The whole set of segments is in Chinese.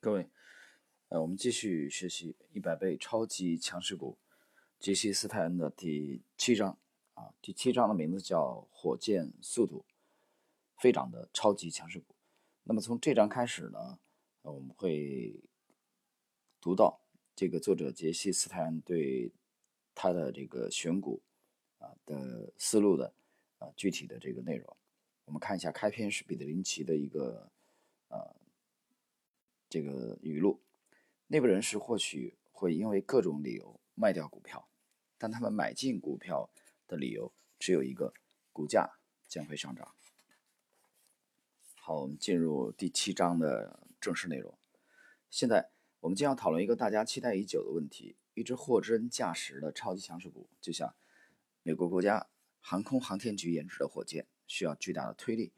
各位，呃，我们继续学习一百倍超级强势股杰西斯泰恩的第七章啊，第七章的名字叫“火箭速度飞涨的超级强势股”。那么从这章开始呢，我们会读到这个作者杰西斯泰恩对他的这个选股啊的思路的啊具体的这个内容。我们看一下开篇是彼得林奇的一个呃。这个语录，内部人士或许会因为各种理由卖掉股票，但他们买进股票的理由只有一个：股价将会上涨。好，我们进入第七章的正式内容。现在我们将要讨论一个大家期待已久的问题：一只货真价实的超级强势股，就像美国国家航空航天局研制的火箭，需要巨大的推力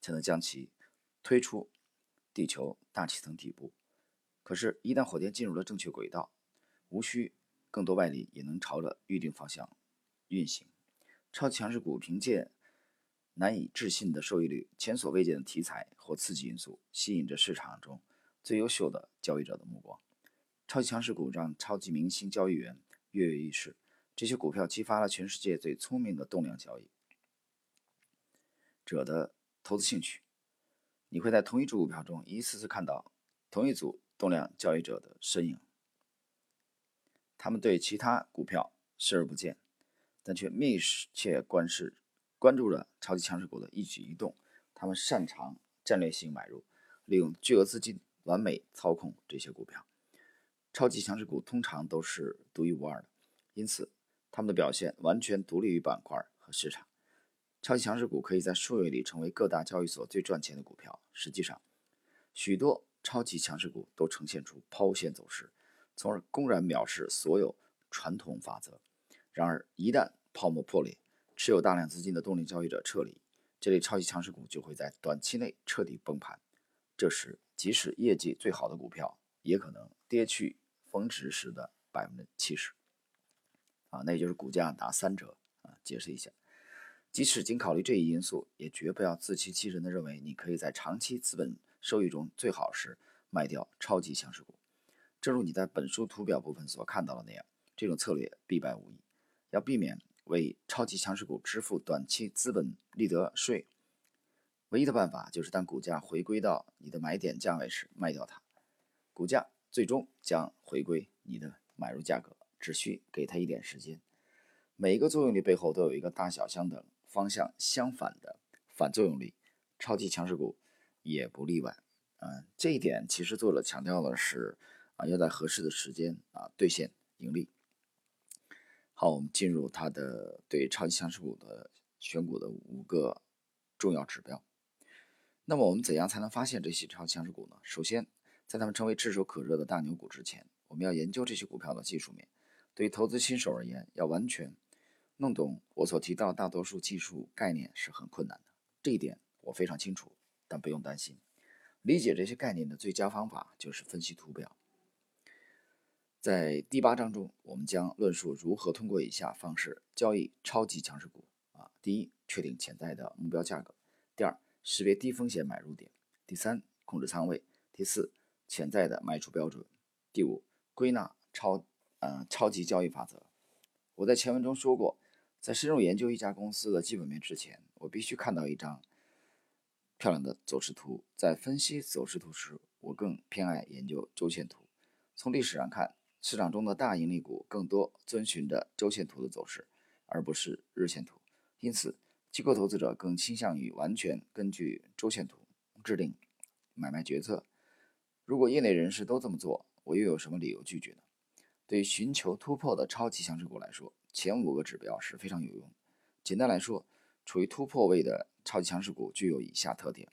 才能将其推出。地球大气层底部，可是，一旦火箭进入了正确轨道，无需更多外力也能朝着预定方向运行。超级强势股凭借难以置信的收益率、前所未见的题材或刺激因素，吸引着市场中最优秀的交易者的目光。超级强势股让超级明星交易员跃跃欲试，这些股票激发了全世界最聪明的动量交易者的投资兴趣。你会在同一只股票中一次次看到同一组动量交易者的身影，他们对其他股票视而不见，但却密切关视、关注着超级强势股的一举一动。他们擅长战略性买入，利用巨额资金完美操控这些股票。超级强势股通常都是独一无二的，因此他们的表现完全独立于板块和市场。超级强势股可以在数月里成为各大交易所最赚钱的股票。实际上，许多超级强势股都呈现出抛线走势，从而公然藐视所有传统法则。然而，一旦泡沫破裂，持有大量资金的动力交易者撤离，这类超级强势股就会在短期内彻底崩盘。这时，即使业绩最好的股票，也可能跌去峰值时的百分之七十。啊，那也就是股价打三折啊。解释一下。即使仅考虑这一因素，也绝不要自欺欺人的认为你可以在长期资本收益中最好时卖掉超级强势股。正如你在本书图表部分所看到的那样，这种策略必败无疑。要避免为超级强势股支付短期资本利得税，唯一的办法就是当股价回归到你的买点价位时卖掉它。股价最终将回归你的买入价格，只需给它一点时间。每一个作用力背后都有一个大小相等。方向相反的反作用力，超级强势股也不例外。嗯，这一点其实作者强调的是啊，要在合适的时间啊兑现盈利。好，我们进入他的对超级强势股的选股的五个重要指标。那么我们怎样才能发现这些超强势股呢？首先，在他们成为炙手可热的大牛股之前，我们要研究这些股票的技术面。对于投资新手而言，要完全。弄懂我所提到大多数技术概念是很困难的，这一点我非常清楚，但不用担心。理解这些概念的最佳方法就是分析图表。在第八章中，我们将论述如何通过以下方式交易超级强势股。啊，第一，确定潜在的目标价格；第二，识别低风险买入点；第三，控制仓位；第四，潜在的卖出标准；第五，归纳超呃超级交易法则。我在前文中说过。在深入研究一家公司的基本面之前，我必须看到一张漂亮的走势图。在分析走势图时，我更偏爱研究周线图。从历史上看，市场中的大盈利股更多遵循着周线图的走势，而不是日线图。因此，机构投资者更倾向于完全根据周线图制定买卖决策。如果业内人士都这么做，我又有什么理由拒绝呢？对于寻求突破的超级强势股来说，前五个指标是非常有用。简单来说，处于突破位的超级强势股具有以下特点：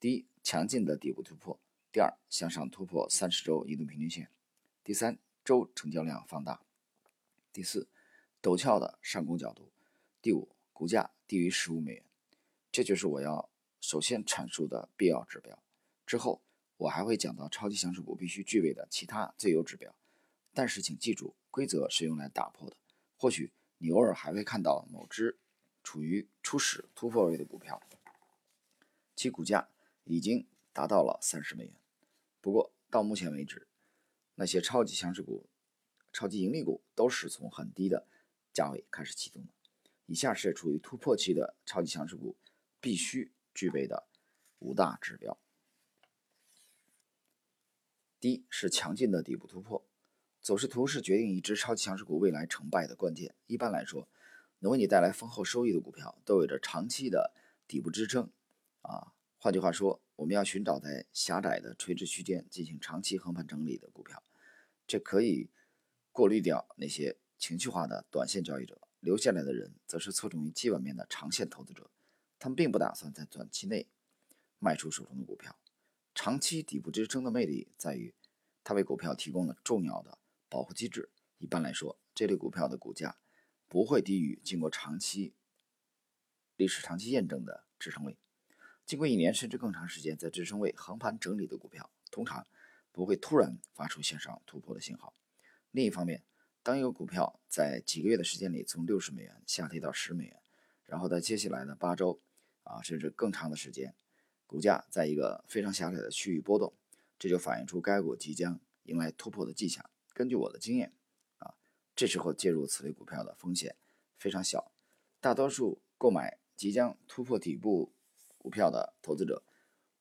第一，强劲的底部突破；第二，向上突破三十周移动平均线；第三，周成交量放大；第四，陡峭的上攻角度；第五，股价低于十五美元。这就是我要首先阐述的必要指标。之后，我还会讲到超级强势股必须具备的其他最优指标。但是，请记住，规则是用来打破的。或许你偶尔还会看到某只处于初始突破位的股票，其股价已经达到了三十美元。不过，到目前为止，那些超级强势股、超级盈利股都是从很低的价位开始启动的。以下是处于突破期的超级强势股必须具备的五大指标。第一是强劲的底部突破，走势图是决定一只超级强势股未来成败的关键。一般来说，能为你带来丰厚收益的股票，都有着长期的底部支撑。啊，换句话说，我们要寻找在狭窄的垂直区间进行长期横盘整理的股票，这可以过滤掉那些情绪化的短线交易者，留下来的人则是侧重于基本面的长线投资者，他们并不打算在短期内卖出手中的股票。长期底部支撑的魅力在于，它为股票提供了重要的保护机制。一般来说，这类股票的股价不会低于经过长期历史长期验证的支撑位。经过一年甚至更长时间在支撑位横盘整理的股票，通常不会突然发出向上突破的信号。另一方面，当一个股票在几个月的时间里从六十美元下跌到十美元，然后在接下来的八周啊甚至更长的时间，股价在一个非常狭窄的区域波动，这就反映出该股即将迎来突破的迹象。根据我的经验啊，这时候介入此类股票的风险非常小，大多数购买即将突破底部。股票的投资者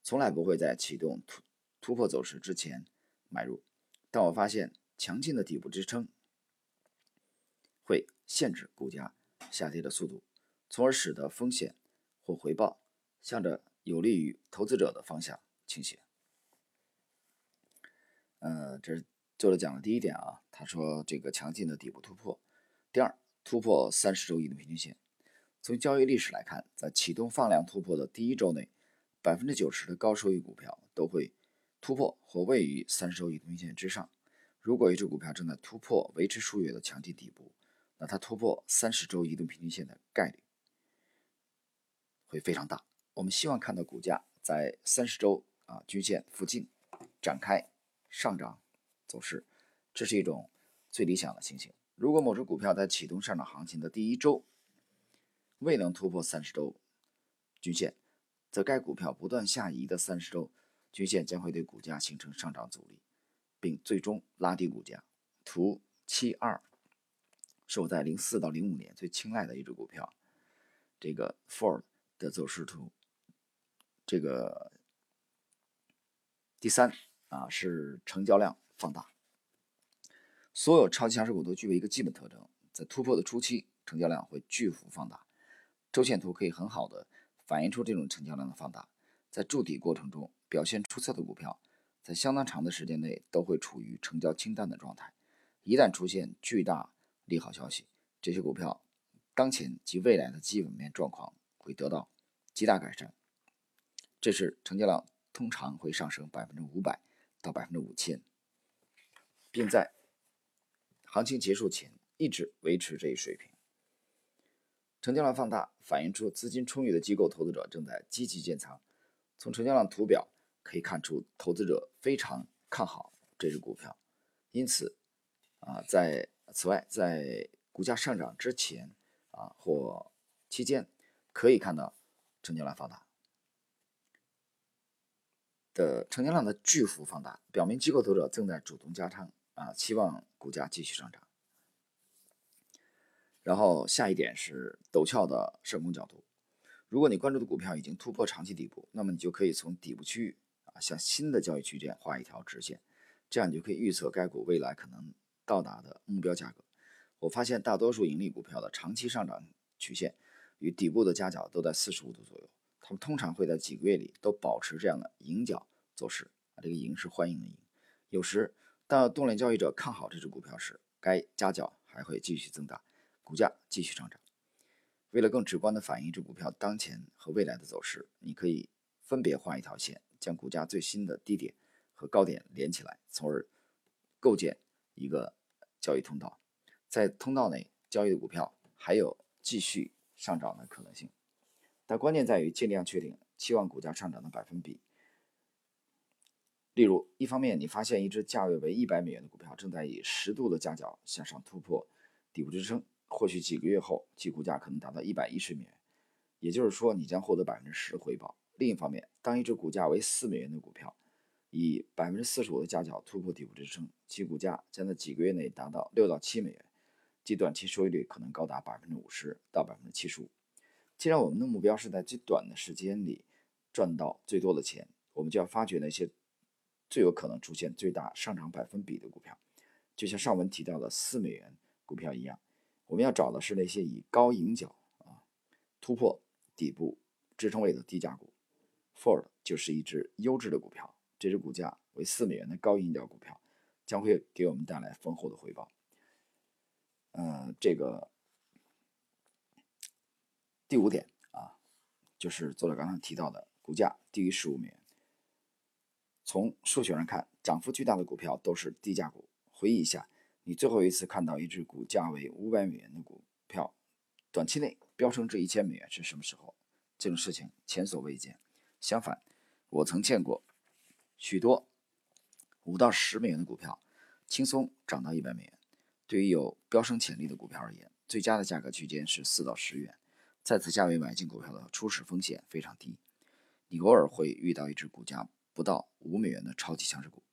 从来不会在启动突突破走势之前买入，但我发现强劲的底部支撑会限制股价下跌的速度，从而使得风险或回报向着有利于投资者的方向倾斜。呃，这是作者讲的第一点啊，他说这个强劲的底部突破，第二突破三十周移动平均线。从交易历史来看，在启动放量突破的第一周内，百分之九十的高收益股票都会突破或位于三十周移动平均线之上。如果一只股票正在突破维持数月的强劲底部，那它突破三十周移动平均线的概率会非常大。我们希望看到股价在三十周啊均线附近展开上涨走势，这是一种最理想的情形。如果某只股票在启动上涨行情的第一周，未能突破三十周均线，则该股票不断下移的三十周均线将会对股价形成上涨阻力，并最终拉低股价。图七二是我在零四到零五年最青睐的一只股票，这个 Ford 的走势图。这个第三啊是成交量放大。所有超级强势股都具备一个基本特征，在突破的初期，成交量会巨幅放大。周线图可以很好的反映出这种成交量的放大，在筑底过程中表现出色的股票，在相当长的时间内都会处于成交清淡的状态。一旦出现巨大利好消息，这些股票当前及未来的基本面状况会得到极大改善，这时成交量通常会上升百分之五百到百分之五千，并在行情结束前一直维持这一水平。成交量放大，反映出资金充裕的机构投资者正在积极建仓。从成交量图表可以看出，投资者非常看好这只股票。因此，啊，在此外，在股价上涨之前啊或期间，可以看到成交量放大的成交量的巨幅放大，表明机构投资者正在主动加仓啊，期望股价继续上涨。然后下一点是陡峭的上攻角度。如果你关注的股票已经突破长期底部，那么你就可以从底部区域啊向新的交易区间画一条直线，这样你就可以预测该股未来可能到达的目标价格。我发现大多数盈利股票的长期上涨曲线与底部的夹角都在四十五度左右，它们通常会在几个月里都保持这样的盈角走势啊，这个盈是欢迎的盈。有时当动量交易者看好这只股票时，该夹角还会继续增大。股价继续上涨。为了更直观地反映一只股票当前和未来的走势，你可以分别画一条线，将股价最新的低点和高点连起来，从而构建一个交易通道。在通道内交易的股票还有继续上涨的可能性，但关键在于尽量确定期望股价上涨的百分比。例如，一方面你发现一只价位为一百美元的股票正在以十度的夹角向上突破底部支撑。或许几个月后，其股价可能达到一百一十美元，也就是说，你将获得百分之十的回报。另一方面，当一只股价为四美元的股票以百分之四十五的价角突破底部支撑，其股价将在几个月内达到六到七美元，即短期收益率可能高达百分之五十到百分之七十五。既然我们的目标是在最短的时间里赚到最多的钱，我们就要发掘那些最有可能出现最大上涨百分比的股票，就像上文提到的四美元股票一样，我们要找的是那些以高盈角啊突破底部支撑位的低价股。Ford 就是一只优质的股票，这只股价为四美元的高盈角股票，将会给我们带来丰厚的回报。嗯，这个第五点啊，就是作者刚刚提到的，股价低于十五美元。从数学上看，涨幅巨大的股票都是低价股。回忆一下，你最后一次看到一只股价为五百美元的股票，短期内飙升至一千美元是什么时候？这种事情前所未见。相反，我曾见过许多五到十美元的股票轻松涨到一百美元。对于有飙升潜力的股票而言，最佳的价格区间是四到十元。在此价位买进股票的初始风险非常低。你偶尔会遇到一只股价不到五美元的超级强势股。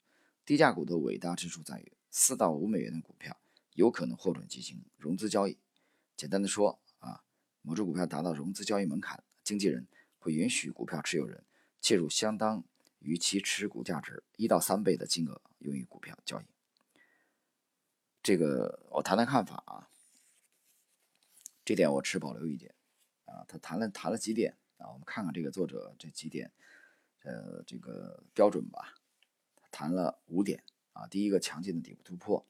低价股的伟大之处在于，四到五美元的股票有可能获准进行融资交易。简单的说啊，某只股票达到融资交易门槛，经纪人。会允许股票持有人介入相当于其持股价值一到三倍的金额用于股票交易。这个我谈谈看法啊，这点我持保留意见啊。他谈了谈了几点啊，我们看看这个作者这几点，呃，这个标准吧。谈了五点啊，第一个强劲的底部突破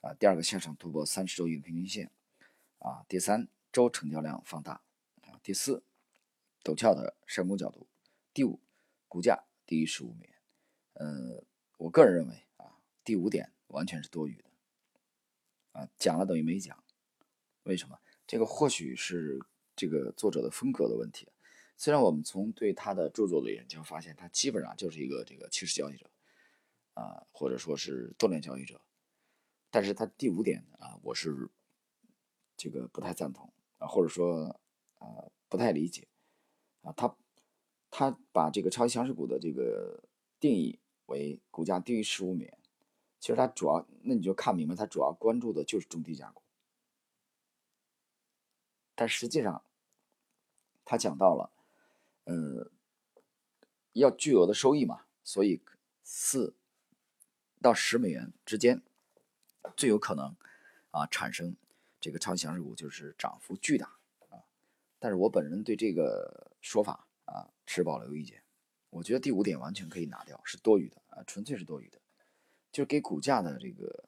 啊，第二个向上突破三十周移动平均线啊，第三周成交量放大啊，第四。陡峭的上攻角度。第五，股价低于十五美元。呃，我个人认为啊，第五点完全是多余的。啊，讲了等于没讲。为什么？这个或许是这个作者的风格的问题。虽然我们从对他的著作的研究发现，他基本上就是一个这个趋势交易者，啊，或者说是多量交易者，但是他第五点啊，我是这个不太赞同啊，或者说啊，不太理解。啊，他他把这个超级强势股的这个定义为股价低于十五美元，其实他主要，那你就看明白，他主要关注的就是中低价股。但实际上，他讲到了，呃，要巨额的收益嘛，所以四到十美元之间最有可能啊产生这个超级强势股，就是涨幅巨大啊。但是我本人对这个说法啊持保留意见，我觉得第五点完全可以拿掉，是多余的啊，纯粹是多余的，就是给股价的这个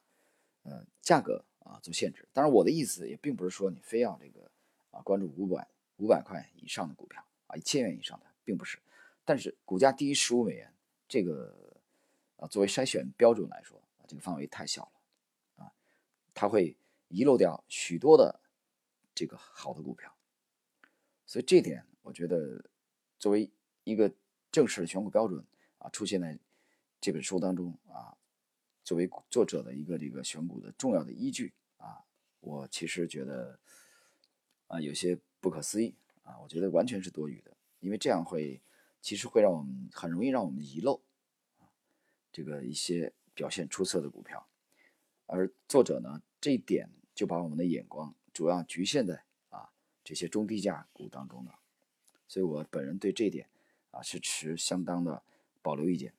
呃价格啊做限制。当然我的意思也并不是说你非要这个啊关注五百五百块以上的股票啊一千元以上的，并不是。但是股价低于十五美元这个啊作为筛选标准来说啊这个范围太小了啊，它会遗漏掉许多的这个好的股票。所以这点，我觉得作为一个正式的选股标准啊，出现在这本书当中啊，作为作者的一个这个选股的重要的依据啊，我其实觉得啊有些不可思议啊，我觉得完全是多余的，因为这样会其实会让我们很容易让我们遗漏啊这个一些表现出色的股票，而作者呢这一点就把我们的眼光主要局限在啊。这些中低价股当中了，所以我本人对这一点啊是持相当的保留意见。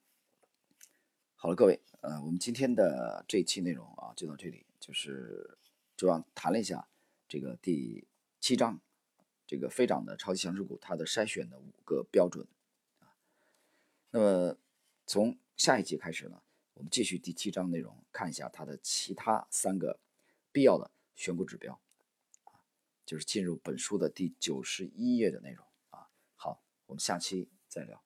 好了，各位，呃，我们今天的这一期内容啊就到这里，就是主要谈了一下这个第七章这个飞涨的超级强势股它的筛选的五个标准啊。那么从下一集开始呢，我们继续第七章内容，看一下它的其他三个必要的选股指标啊。就是进入本书的第九十一页的内容啊。好，我们下期再聊。